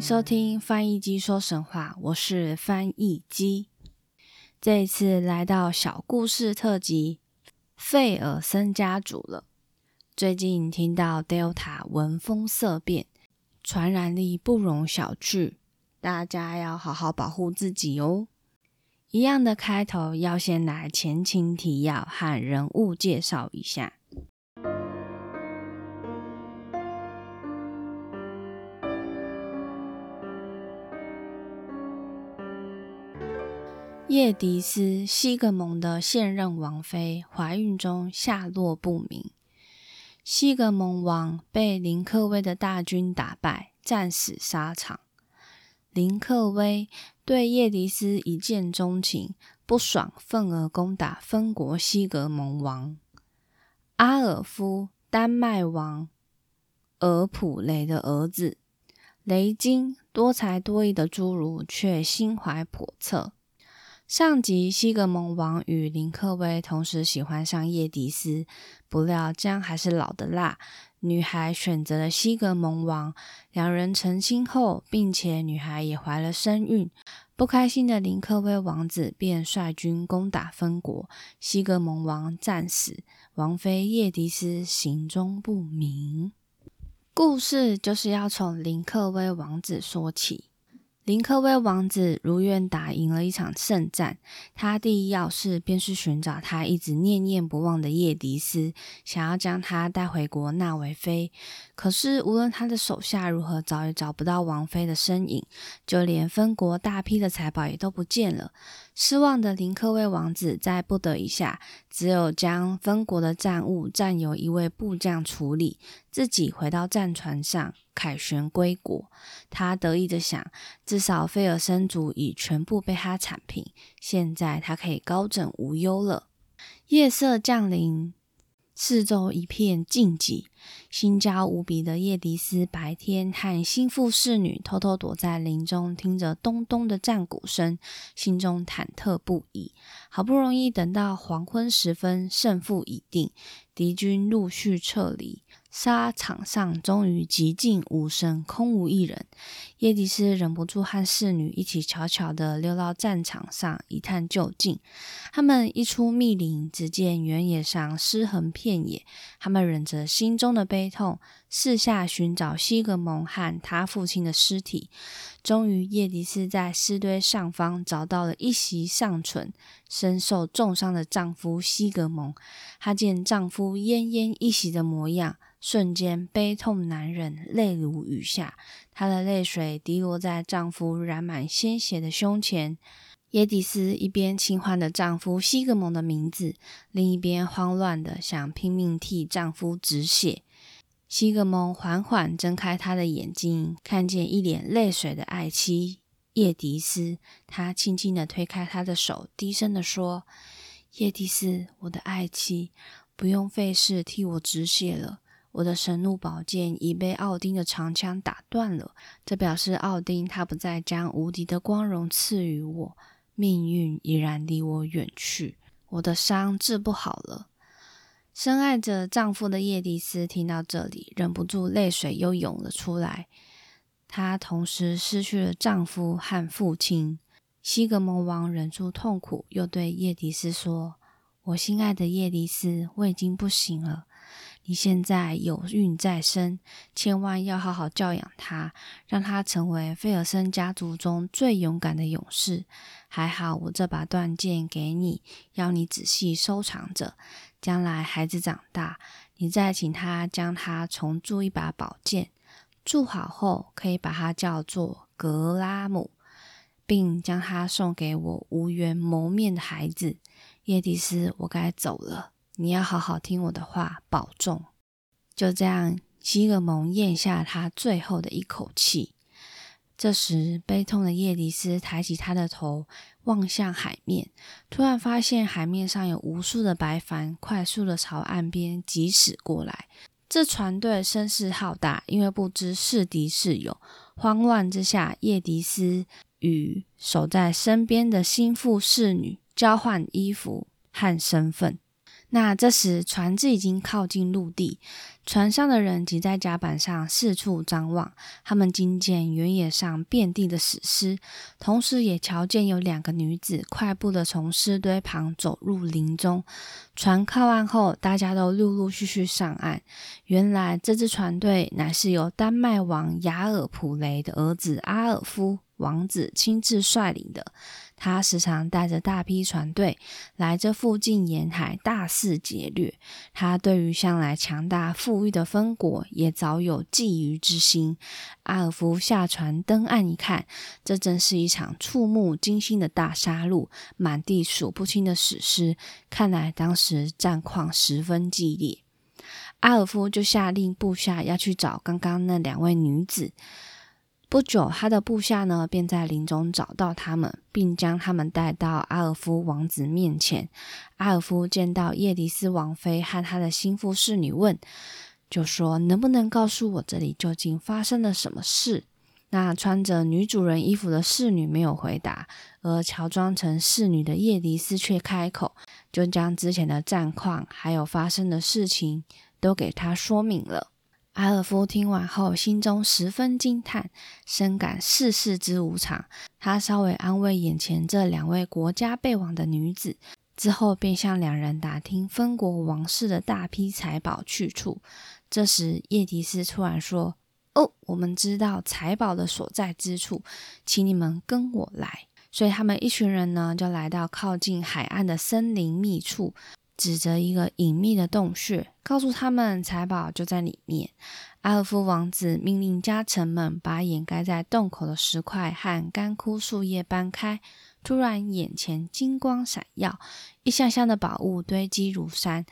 收听翻译机说神话，我是翻译机。这一次来到小故事特辑费尔森家族了。最近听到 Delta 闻风色变，传染力不容小觑，大家要好好保护自己哦。一样的开头，要先来前情提要和人物介绍一下。叶迪斯西格蒙的现任王妃怀孕中下落不明，西格蒙王被林克威的大军打败，战死沙场。林克威对叶迪斯一见钟情，不爽，愤而攻打分国西格蒙王阿尔夫，丹麦王俄普雷的儿子。雷金多才多艺的侏儒，却心怀叵测。上集，西格蒙王与林克威同时喜欢上叶迪斯，不料姜还是老的辣，女孩选择了西格蒙王。两人成亲后，并且女孩也怀了身孕，不开心的林克威王子便率军攻打分国，西格蒙王战死，王妃叶迪斯行踪不明。故事就是要从林克威王子说起。林克威王子如愿打赢了一场胜战，他第一要事便是寻找他一直念念不忘的叶迪斯，想要将他带回国纳为妃。可是无论他的手下如何找，也找不到王妃的身影，就连分国大批的财宝也都不见了。失望的林克威王子在不得已下，只有将分国的战物暂由一位部将处理，自己回到战船上。凯旋归国，他得意的想：至少菲尔森族已全部被他铲平，现在他可以高枕无忧了。夜色降临，四周一片静寂。心焦无比的叶迪斯白天和心腹侍女偷偷躲在林中，听着咚咚的战鼓声，心中忐忑不已。好不容易等到黄昏时分，胜负已定，敌军陆续撤离。沙场上终于寂静无声，空无一人。叶迪斯忍不住和侍女一起悄悄地溜到战场上一探究竟。他们一出密林，只见原野上尸横遍野。他们忍着心中中的悲痛，四下寻找西格蒙和他父亲的尸体。终于，叶迪斯在尸堆上方找到了一袭尚存。身受重伤的丈夫西格蒙，她见丈夫奄奄一息的模样。瞬间悲痛难忍，泪如雨下。她的泪水滴落在丈夫染满鲜血的胸前。耶迪斯一边轻唤着丈夫西格蒙的名字，另一边慌乱的想拼命替丈夫止血。西格蒙缓缓睁开他的眼睛，看见一脸泪水的爱妻叶迪斯。他轻轻的推开他的手，低声的说：“叶迪斯，我的爱妻，不用费事替我止血了。”我的神怒宝剑已被奥丁的长枪打断了，这表示奥丁他不再将无敌的光荣赐予我，命运已然离我远去，我的伤治不好了。深爱着丈夫的叶蒂斯听到这里，忍不住泪水又涌了出来。她同时失去了丈夫和父亲。西格蒙王忍住痛苦，又对叶迪斯说：“我心爱的叶迪斯，我已经不行了。”你现在有孕在身，千万要好好教养他，让他成为菲尔森家族中最勇敢的勇士。还好，我这把断剑给你，要你仔细收藏着。将来孩子长大，你再请他将它重铸一把宝剑，铸好后可以把它叫做格拉姆，并将它送给我无缘谋面的孩子叶迪斯。我该走了。你要好好听我的话，保重。就这样，西格蒙咽下他最后的一口气。这时，悲痛的叶迪斯抬起他的头，望向海面，突然发现海面上有无数的白帆，快速的朝岸边疾驶过来。这船队声势浩大，因为不知是敌是友，慌乱之下，叶迪斯与守在身边的心腹侍女交换衣服和身份。那这时，船只已经靠近陆地，船上的人挤在甲板上四处张望。他们惊见原野上遍地的死尸，同时也瞧见有两个女子快步的从尸堆旁走入林中。船靠岸后，大家都陆陆续续上岸。原来，这支船队乃是由丹麦王雅尔普雷的儿子阿尔夫王子亲自率领的。他时常带着大批船队来这附近沿海大肆劫掠。他对于向来强大富裕的分国也早有觊觎之心。阿尔夫下船登岸一看，这真是一场触目惊心的大杀戮，满地数不清的死尸。看来当时战况十分激烈。阿尔夫就下令部下要去找刚刚那两位女子。不久，他的部下呢便在林中找到他们，并将他们带到阿尔夫王子面前。阿尔夫见到叶迪斯王妃和他的心腹侍女，问，就说：“能不能告诉我这里究竟发生了什么事？”那穿着女主人衣服的侍女没有回答，而乔装成侍女的叶迪斯却开口，就将之前的战况还有发生的事情都给他说明了。阿尔夫听完后，心中十分惊叹，深感世事之无常。他稍微安慰眼前这两位国家备亡的女子之后，便向两人打听分国王室的大批财宝去处。这时，叶迪斯突然说：“哦，我们知道财宝的所在之处，请你们跟我来。”所以，他们一群人呢，就来到靠近海岸的森林密处。指着一个隐秘的洞穴，告诉他们财宝就在里面。阿尔夫王子命令家臣们把掩盖在洞口的石块和干枯树叶搬开。突然，眼前金光闪耀，一箱箱的宝物堆积如山。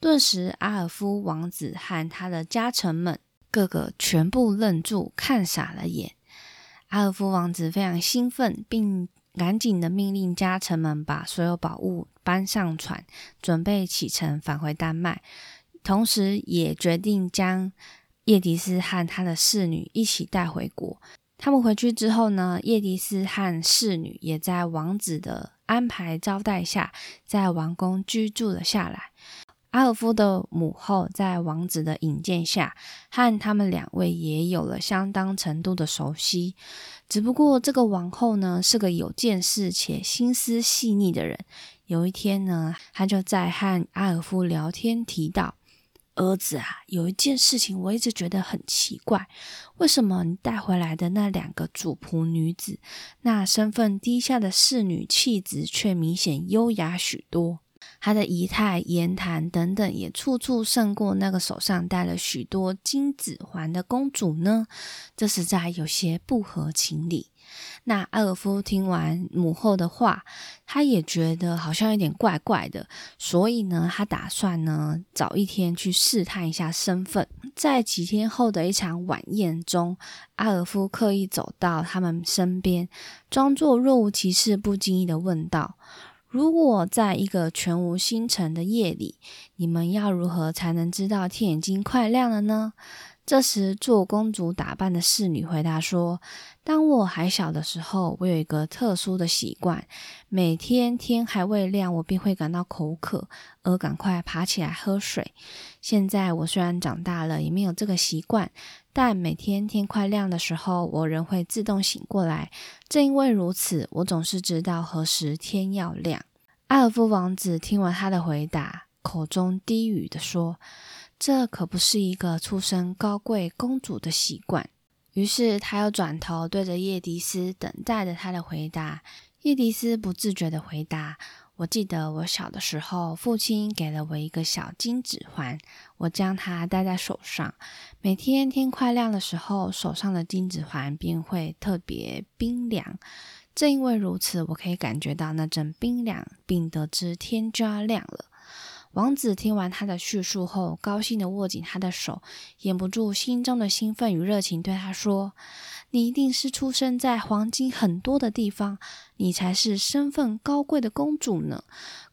顿时，阿尔夫王子和他的家臣们个个全部愣住，看傻了眼。阿尔夫王子非常兴奋，并赶紧的命令家臣们把所有宝物搬上船，准备启程返回丹麦。同时，也决定将叶迪斯和他的侍女一起带回国。他们回去之后呢，叶迪斯和侍女也在王子的安排招待下，在王宫居住了下来。阿尔夫的母后在王子的引荐下，和他们两位也有了相当程度的熟悉。只不过这个王后呢，是个有见识且心思细腻的人。有一天呢，她就在和阿尔夫聊天，提到：“儿子啊，有一件事情我一直觉得很奇怪，为什么你带回来的那两个主仆女子，那身份低下的侍女，气质却明显优雅许多？”他的仪态、言谈等等，也处处胜过那个手上戴了许多金指环的公主呢。这实在有些不合情理。那阿尔夫听完母后的话，他也觉得好像有点怪怪的，所以呢，他打算呢早一天去试探一下身份。在几天后的一场晚宴中，阿尔夫刻意走到他们身边，装作若无其事，不经意的问道。如果在一个全无星辰的夜里，你们要如何才能知道天已经快亮了呢？这时，做公主打扮的侍女回答说：“当我还小的时候，我有一个特殊的习惯，每天天还未亮，我便会感到口渴，而赶快爬起来喝水。现在我虽然长大了，也没有这个习惯。”但每天天快亮的时候，我仍会自动醒过来。正因为如此，我总是知道何时天要亮。阿尔夫王子听完他的回答，口中低语的说：“这可不是一个出身高贵公主的习惯。”于是他又转头对着叶迪斯，等待着他的回答。叶迪斯不自觉的回答。我记得我小的时候，父亲给了我一个小金指环，我将它戴在手上。每天天快亮的时候，手上的金指环便会特别冰凉。正因为如此，我可以感觉到那阵冰凉，并得知天就要亮了。王子听完他的叙述后，高兴地握紧他的手，掩不住心中的兴奋与热情，对他说：“你一定是出生在黄金很多的地方，你才是身份高贵的公主呢！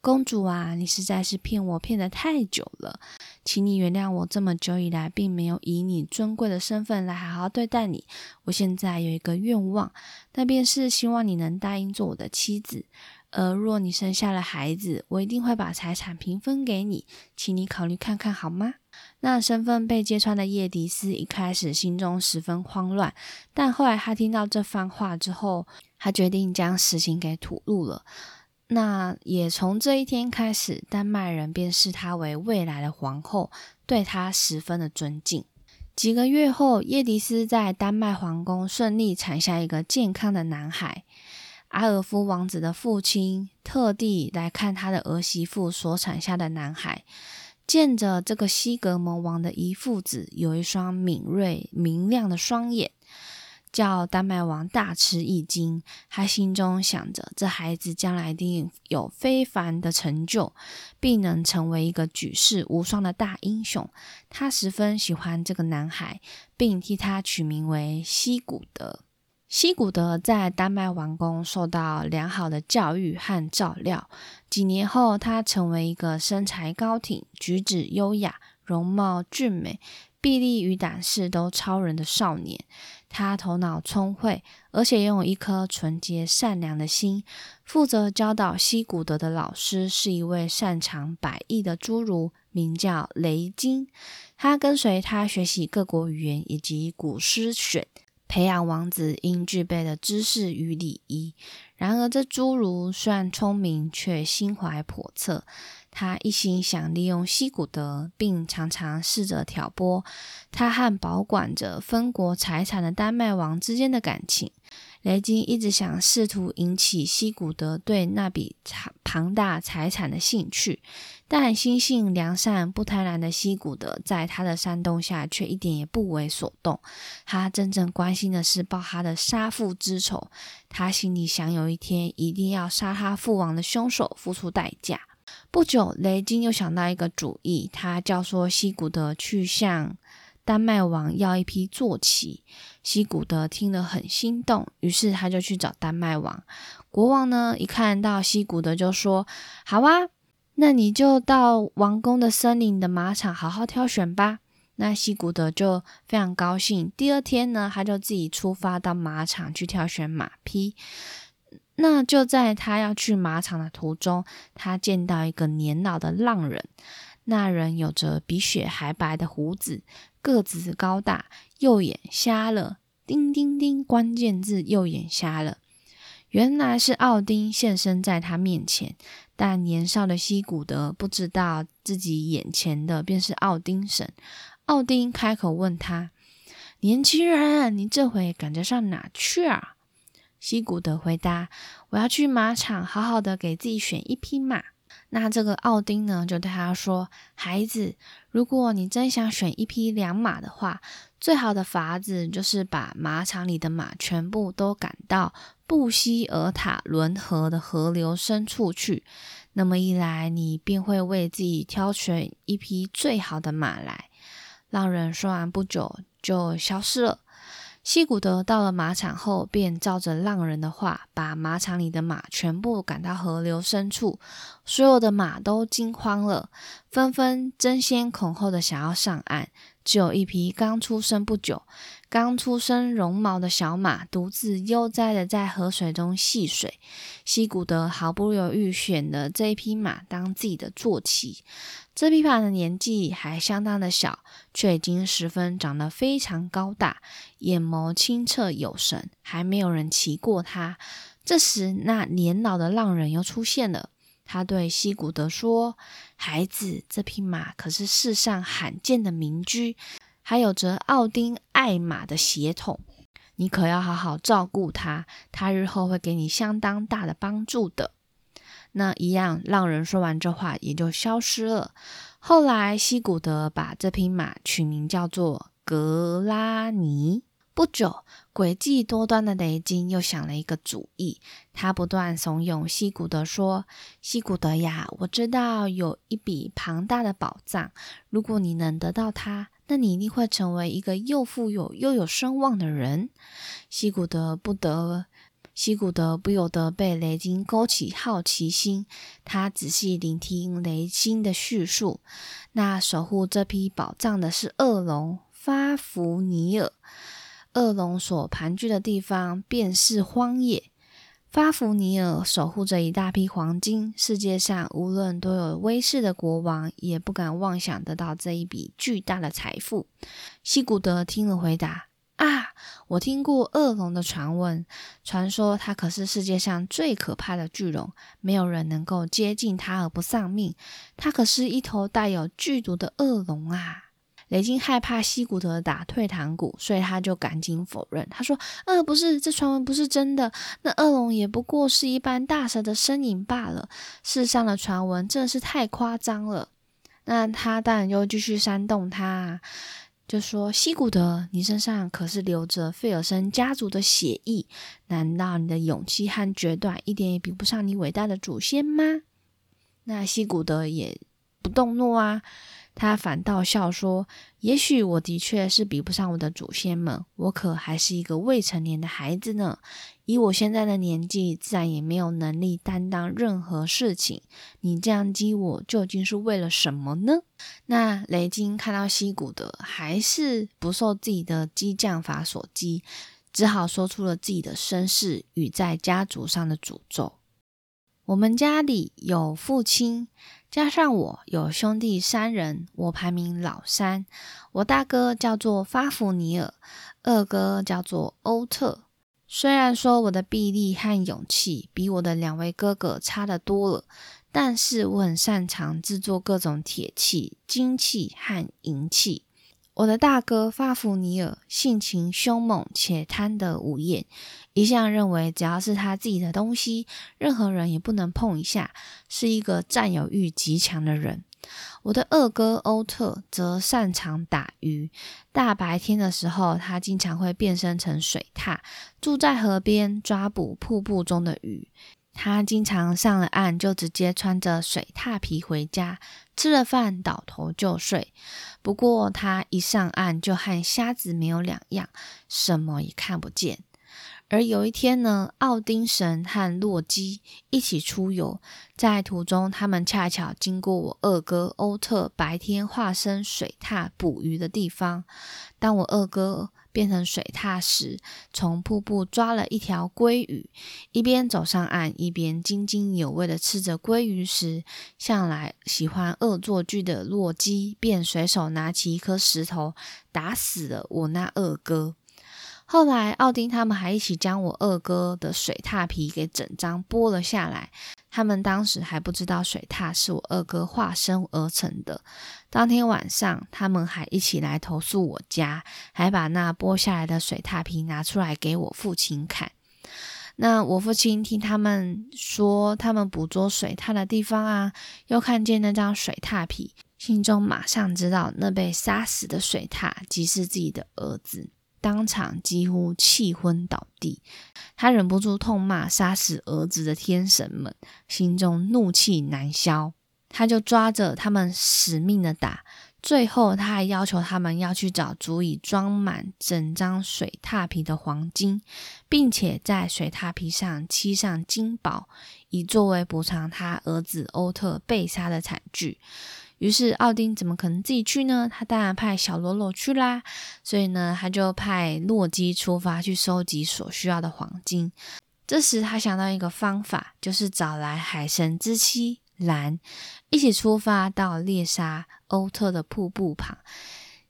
公主啊，你实在是骗我骗得太久了，请你原谅我这么久以来并没有以你尊贵的身份来好好对待你。我现在有一个愿望，那便是希望你能答应做我的妻子。”而若你生下了孩子，我一定会把财产平分给你，请你考虑看看好吗？那身份被揭穿的叶迪斯一开始心中十分慌乱，但后来他听到这番话之后，他决定将实情给吐露了。那也从这一天开始，丹麦人便视她为未来的皇后，对她十分的尊敬。几个月后，叶迪斯在丹麦皇宫顺利产下一个健康的男孩。阿尔夫王子的父亲特地来看他的儿媳妇所产下的男孩，见着这个西格蒙王的遗父子有一双敏锐明亮的双眼，叫丹麦王大吃一惊。他心中想着，这孩子将来一定有非凡的成就，必能成为一个举世无双的大英雄。他十分喜欢这个男孩，并替他取名为西古德。西古德在丹麦王宫受到良好的教育和照料。几年后，他成为一个身材高挺、举止优雅、容貌俊美、臂力与胆识都超人的少年。他头脑聪慧，而且拥有一颗纯洁善良的心。负责教导西古德的老师是一位擅长百艺的侏儒，名叫雷金。他跟随他学习各国语言以及古诗选。培养王子应具备的知识与礼仪。然而，这侏儒虽然聪明，却心怀叵测。他一心想利用西古德，并常常试着挑拨他和保管着分国财产的丹麦王之间的感情。雷金一直想试图引起西古德对那笔庞大财产的兴趣，但心性良善、不贪婪的西古德在他的煽动下，却一点也不为所动。他真正关心的是报他的杀父之仇。他心里想，有一天一定要杀他父王的凶手付出代价。不久，雷金又想到一个主意，他教唆西古德去向。丹麦王要一批坐骑，西古德听了很心动，于是他就去找丹麦王。国王呢，一看到西古德就说：“好啊，那你就到王宫的森林的马场好好挑选吧。”那西古德就非常高兴。第二天呢，他就自己出发到马场去挑选马匹。那就在他要去马场的途中，他见到一个年老的浪人。那人有着比雪还白的胡子。个子高大，右眼瞎了。叮叮叮，关键字右眼瞎了。原来是奥丁现身在他面前，但年少的西古德不知道自己眼前的便是奥丁神。奥丁开口问他：“年轻人，你这回赶着上哪去啊？”西古德回答：“我要去马场，好好的给自己选一匹马。”那这个奥丁呢，就对他说：“孩子，如果你真想选一匹良马的话，最好的法子就是把马场里的马全部都赶到布希尔塔伦河的河流深处去。那么一来，你便会为自己挑选一匹最好的马来。”浪人说完，不久就消失了。西古德到了马场后，便照着浪人的话，把马场里的马全部赶到河流深处。所有的马都惊慌了，纷纷争先恐后的想要上岸。只有一匹刚出生不久、刚出生绒毛的小马，独自悠哉的在河水中戏水。西古德毫不犹豫选了这一匹马当自己的坐骑。这匹马的年纪还相当的小，却已经十分长得非常高大，眼眸清澈有神，还没有人骑过它。这时，那年老的浪人又出现了。他对西古德说：“孩子，这匹马可是世上罕见的名驹，还有着奥丁爱马的血统，你可要好好照顾它，它日后会给你相当大的帮助的。”那一样，浪人说完这话也就消失了。后来，西古德把这匹马取名叫做格拉尼。不久，诡计多端的雷金又想了一个主意。他不断怂恿西古德说：“西古德呀，我知道有一笔庞大的宝藏，如果你能得到它，那你一定会成为一个又富有又有声望的人。”西古德不得，西古德不由得被雷金勾起好奇心。他仔细聆听雷金的叙述。那守护这批宝藏的是恶龙发福尼尔。恶龙所盘踞的地方便是荒野。发福尼尔守护着一大批黄金，世界上无论多有威势的国王，也不敢妄想得到这一笔巨大的财富。西古德听了，回答：“啊，我听过恶龙的传闻，传说它可是世界上最可怕的巨龙，没有人能够接近它而不丧命。它可是一头带有剧毒的恶龙啊！”雷金害怕西古德打退堂鼓，所以他就赶紧否认。他说：“呃，不是，这传闻不是真的。那恶龙也不过是一般大蛇的身影罢了。世上的传闻真的是太夸张了。”那他当然就继续煽动他，就说：“西古德，你身上可是流着费尔森家族的血液，难道你的勇气和决断一点也比不上你伟大的祖先吗？”那西古德也不动怒啊。他反倒笑说：“也许我的确是比不上我的祖先们，我可还是一个未成年的孩子呢。以我现在的年纪，自然也没有能力担当任何事情。你这样激我，究竟是为了什么呢？”那雷金看到西古德还是不受自己的激将法所激，只好说出了自己的身世与在家族上的诅咒。我们家里有父亲。加上我有兄弟三人，我排名老三。我大哥叫做发福尼尔，二哥叫做欧特。虽然说我的臂力和勇气比我的两位哥哥差得多了，但是我很擅长制作各种铁器、金器和银器。我的大哥法福尼尔性情凶猛且贪得无厌，一向认为只要是他自己的东西，任何人也不能碰一下，是一个占有欲极强的人。我的二哥欧特则擅长打鱼，大白天的时候，他经常会变身成水獭，住在河边抓捕瀑布中的鱼。他经常上了岸就直接穿着水獭皮回家，吃了饭倒头就睡。不过他一上岸就和瞎子没有两样，什么也看不见。而有一天呢，奥丁神和洛基一起出游，在途中他们恰巧经过我二哥欧特白天化身水獭捕鱼的地方。当我二哥。变成水獭时，从瀑布抓了一条鲑鱼，一边走上岸，一边津津有味的吃着鲑鱼时，向来喜欢恶作剧的洛基便随手拿起一颗石头打死了我那二哥。后来，奥丁他们还一起将我二哥的水獭皮给整张剥了下来。他们当时还不知道水獭是我二哥化身而成的。当天晚上，他们还一起来投诉我家，还把那剥下来的水獭皮拿出来给我父亲看。那我父亲听他们说他们捕捉水獭的地方啊，又看见那张水獭皮，心中马上知道那被杀死的水獭即是自己的儿子。当场几乎气昏倒地，他忍不住痛骂杀死儿子的天神们，心中怒气难消。他就抓着他们死命的打，最后他还要求他们要去找足以装满整张水踏皮的黄金，并且在水踏皮上漆上金宝，以作为补偿他儿子欧特被杀的惨剧。于是奥丁怎么可能自己去呢？他当然派小喽啰去啦。所以呢，他就派洛基出发去收集所需要的黄金。这时他想到一个方法，就是找来海神之妻兰，一起出发到猎杀欧特的瀑布旁。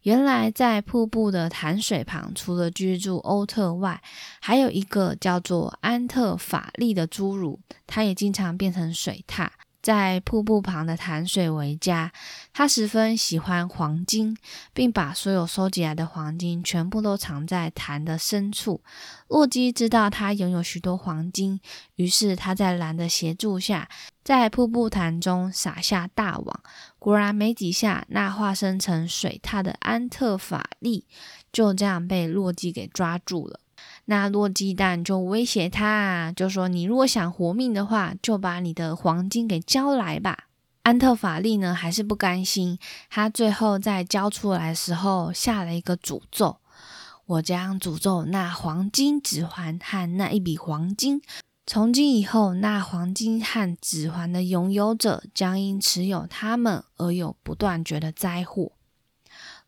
原来在瀑布的潭水旁，除了居住欧特外，还有一个叫做安特法利的侏儒，他也经常变成水獭。在瀑布旁的潭水为家。他十分喜欢黄金，并把所有收集来的黄金全部都藏在潭的深处。洛基知道他拥有许多黄金，于是他在蓝的协助下，在瀑布潭中撒下大网。果然，没几下，那化身成水獭的安特法利就这样被洛基给抓住了。那洛基蛋就威胁他，就说：“你如果想活命的话，就把你的黄金给交来吧。”安特法利呢，还是不甘心。他最后在交出来的时候，下了一个诅咒：“我将诅咒那黄金指环和那一笔黄金。从今以后，那黄金和指环的拥有者将因持有它们而有不断绝的灾祸。”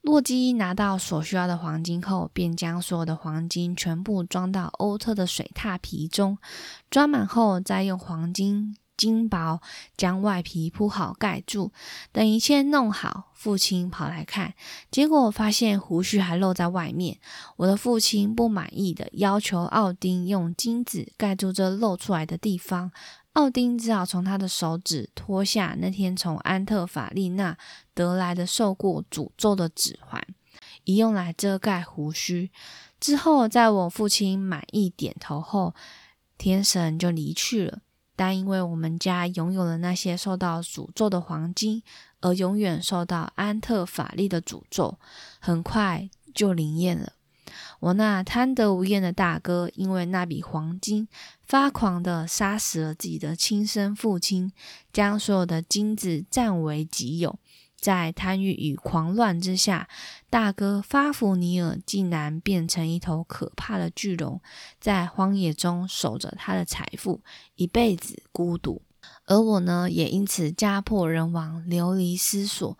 洛基拿到所需要的黄金后，便将所有的黄金全部装到欧特的水獭皮中，装满后，再用黄金金箔将外皮铺好盖住。等一切弄好，父亲跑来看，结果发现胡须还露在外面。我的父亲不满意的要求奥丁用金子盖住这露出来的地方。奥丁只好从他的手指脱下那天从安特法利娜得来的受过诅咒的指环，以用来遮盖胡须。之后，在我父亲满意点头后，天神就离去了。但因为我们家拥有了那些受到诅咒的黄金，而永远受到安特法利的诅咒，很快就灵验了。我那贪得无厌的大哥，因为那笔黄金，发狂的杀死了自己的亲生父亲，将所有的金子占为己有。在贪欲与狂乱之下，大哥发福尼尔竟然变成一头可怕的巨龙，在荒野中守着他的财富，一辈子孤独。而我呢，也因此家破人亡，流离失所。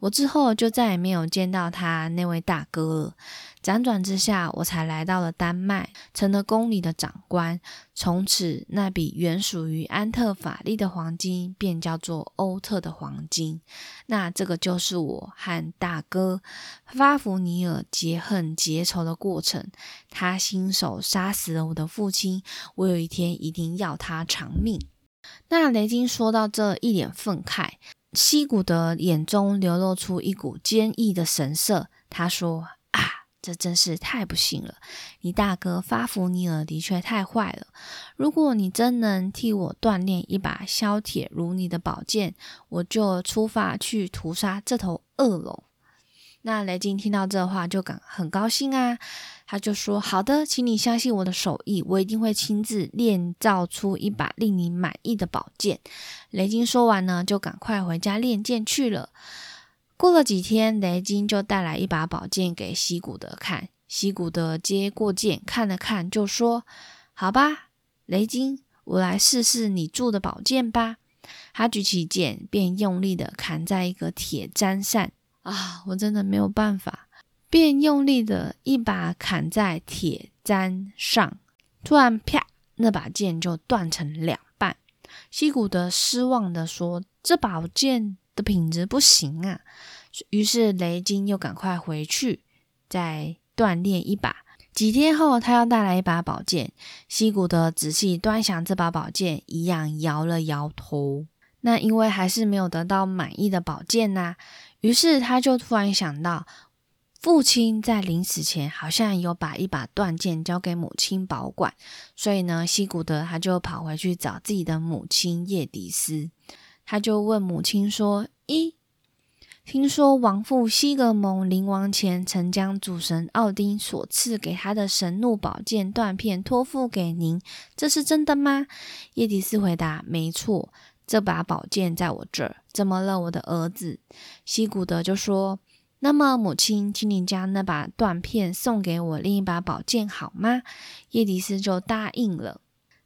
我之后就再也没有见到他那位大哥了。辗转之下，我才来到了丹麦，成了宫里的长官。从此，那笔原属于安特法利的黄金便叫做欧特的黄金。那这个就是我和大哥发福尼尔结恨结仇的过程。他亲手杀死了我的父亲，我有一天一定要他偿命。那雷金说到这，一脸愤慨，西古德眼中流露出一股坚毅的神色。他说。啊这真是太不幸了！你大哥发福尼尔的确太坏了。如果你真能替我锻炼一把削铁如泥的宝剑，我就出发去屠杀这头恶龙。那雷金听到这话就感很高兴啊，他就说：“好的，请你相信我的手艺，我一定会亲自炼造出一把令你满意的宝剑。”雷金说完呢，就赶快回家练剑去了。过了几天，雷金就带来一把宝剑给西古德看。西古德接过剑，看了看，就说：“好吧，雷金，我来试试你铸的宝剑吧。”他举起剑，便用力的砍在一个铁砧上。啊，我真的没有办法，便用力的一把砍在铁砧上。突然，啪，那把剑就断成两半。西古德失望的说：“这宝剑的品质不行啊。”于是雷金又赶快回去，再锻炼一把。几天后，他要带来一把宝剑。西古德仔细端详这把宝剑，一样摇了摇头。那因为还是没有得到满意的宝剑呐，于是他就突然想到，父亲在临死前好像有把一把断剑交给母亲保管，所以呢，西古德他就跑回去找自己的母亲叶迪斯，他就问母亲说：“咦？”听说王父西格蒙临亡前曾将主神奥丁所赐给他的神怒宝剑断片托付给您，这是真的吗？叶迪斯回答：“没错，这把宝剑在我这儿。怎么了，我的儿子？”西古德就说：“那么，母亲，请你将那把断片送给我另一把宝剑好吗？”叶迪斯就答应了。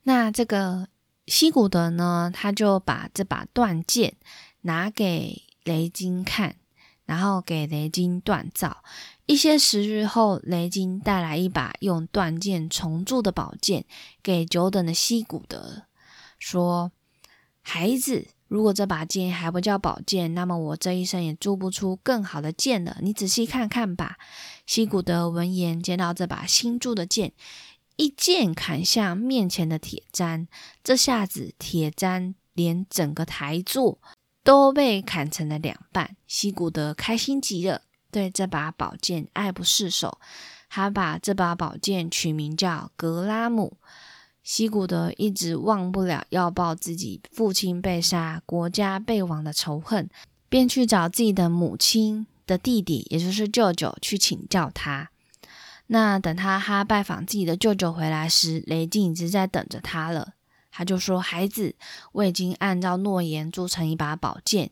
那这个西古德呢，他就把这把断剑拿给。雷金看，然后给雷金锻造。一些时日后，雷金带来一把用断剑重铸的宝剑给久等的西古德，说：“孩子，如果这把剑还不叫宝剑，那么我这一生也铸不出更好的剑了。你仔细看看吧。”西古德闻言，见到这把新铸的剑，一剑砍向面前的铁砧，这下子铁砧。连整个台座都被砍成了两半。西古德开心极了，对这把宝剑爱不释手。他把这把宝剑取名叫格拉姆。西古德一直忘不了要报自己父亲被杀、国家被亡的仇恨，便去找自己的母亲的弟弟，也就是舅舅，去请教他。那等他他拜访自己的舅舅回来时，雷静已经在等着他了。他就说：“孩子，我已经按照诺言铸成一把宝剑，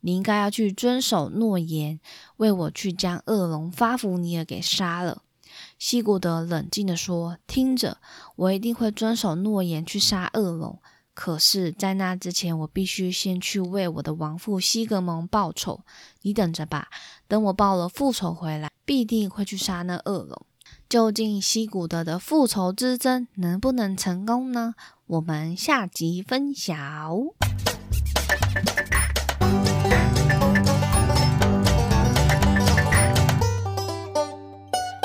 你应该要去遵守诺言，为我去将恶龙发福尼尔给杀了。”西古德冷静地说：“听着，我一定会遵守诺言去杀恶龙。可是，在那之前，我必须先去为我的亡父西格蒙报仇。你等着吧，等我报了复仇回来，必定会去杀那恶龙。究竟西古德的复仇之争能不能成功呢？我们下集分享。”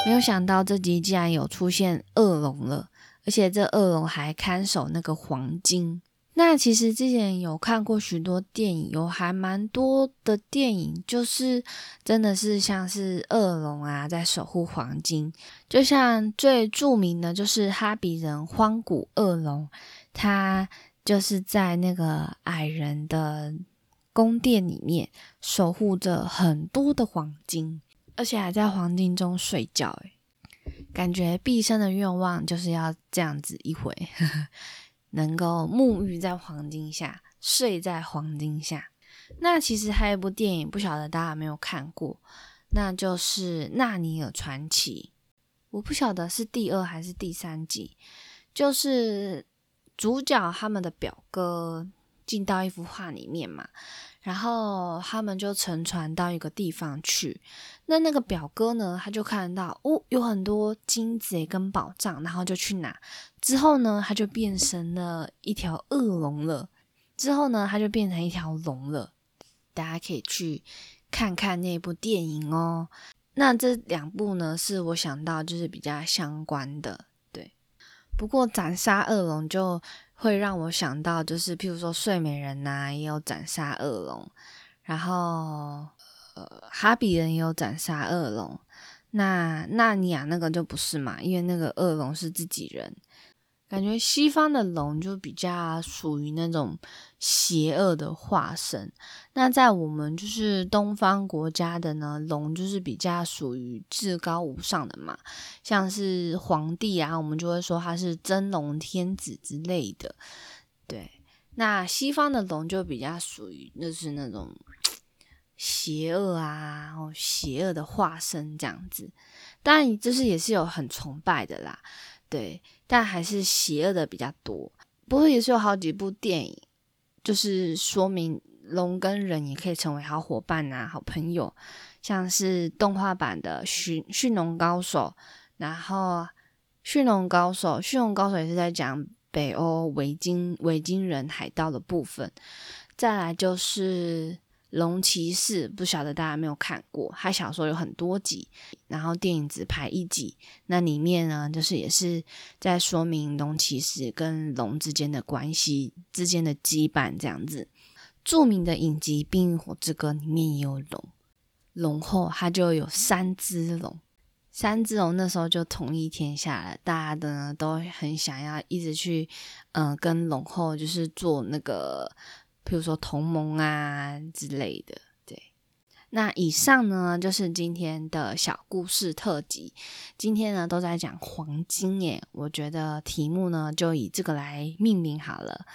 没有想到这集竟然有出现恶龙了，而且这恶龙还看守那个黄金。那其实之前有看过许多电影，有还蛮多的电影，就是真的是像是恶龙啊在守护黄金。就像最著名的就是哈比人荒古恶龙，他就是在那个矮人的宫殿里面守护着很多的黄金。而且还在黄金中睡觉，诶感觉毕生的愿望就是要这样子一回，能够沐浴在黄金下，睡在黄金下。那其实还有一部电影，不晓得大家有没有看过，那就是《纳尼尔传奇》。我不晓得是第二还是第三集，就是主角他们的表哥进到一幅画里面嘛。然后他们就乘船到一个地方去，那那个表哥呢，他就看到哦，有很多金子跟宝藏，然后就去拿。之后呢，他就变成了一条恶龙了。之后呢，他就变成一条龙了。大家可以去看看那部电影哦。那这两部呢，是我想到就是比较相关的，对。不过斩杀恶龙就。会让我想到，就是譬如说睡美人呐，也有斩杀恶龙，然后呃，哈比人也有斩杀恶龙，那纳尼亚那个就不是嘛，因为那个恶龙是自己人。感觉西方的龙就比较属于那种邪恶的化身，那在我们就是东方国家的呢，龙就是比较属于至高无上的嘛，像是皇帝啊，我们就会说他是真龙天子之类的。对，那西方的龙就比较属于就是那种 邪恶啊，然后邪恶的化身这样子，当然就是也是有很崇拜的啦。对，但还是邪恶的比较多。不过也是有好几部电影，就是说明龙跟人也可以成为好伙伴啊、好朋友。像是动画版的《驯驯龙高手》，然后《驯龙高手》《驯龙高手》也是在讲北欧维京维京人海盗的部分。再来就是。龙骑士不晓得大家没有看过，他小说有很多集，然后电影只拍一集。那里面呢，就是也是在说明龙骑士跟龙之间的关系之间的羁绊这样子。著名的影集《冰与火之歌》里面也有龙，龙后他就有三只龙，三只龙那时候就统一天下了，大家的呢都很想要一直去，嗯，跟龙后就是做那个。譬如说同盟啊之类的，对。那以上呢就是今天的小故事特辑。今天呢都在讲黄金耶，我觉得题目呢就以这个来命名好了。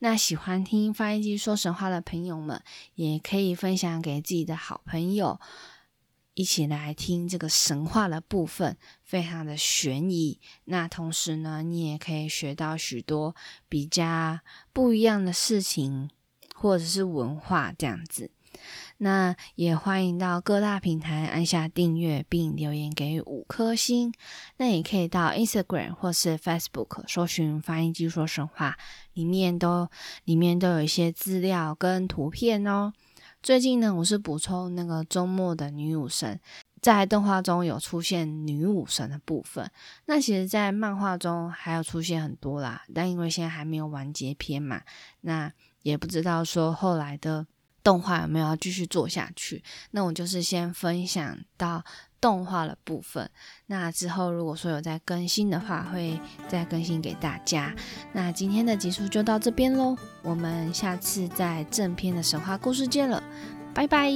那喜欢听翻译机说神话的朋友们，也可以分享给自己的好朋友，一起来听这个神话的部分，非常的悬疑。那同时呢，你也可以学到许多比较不一样的事情。或者是文化这样子，那也欢迎到各大平台按下订阅并留言给五颗星。那也可以到 Instagram 或是 Facebook 搜寻“翻译机说神话”，里面都里面都有一些资料跟图片哦。最近呢，我是补充那个周末的女武神，在动画中有出现女武神的部分。那其实，在漫画中还有出现很多啦，但因为现在还没有完结篇嘛，那。也不知道说后来的动画有没有要继续做下去。那我就是先分享到动画的部分。那之后如果说有再更新的话，会再更新给大家。那今天的集数就到这边喽，我们下次在正片的神话故事见了，拜拜。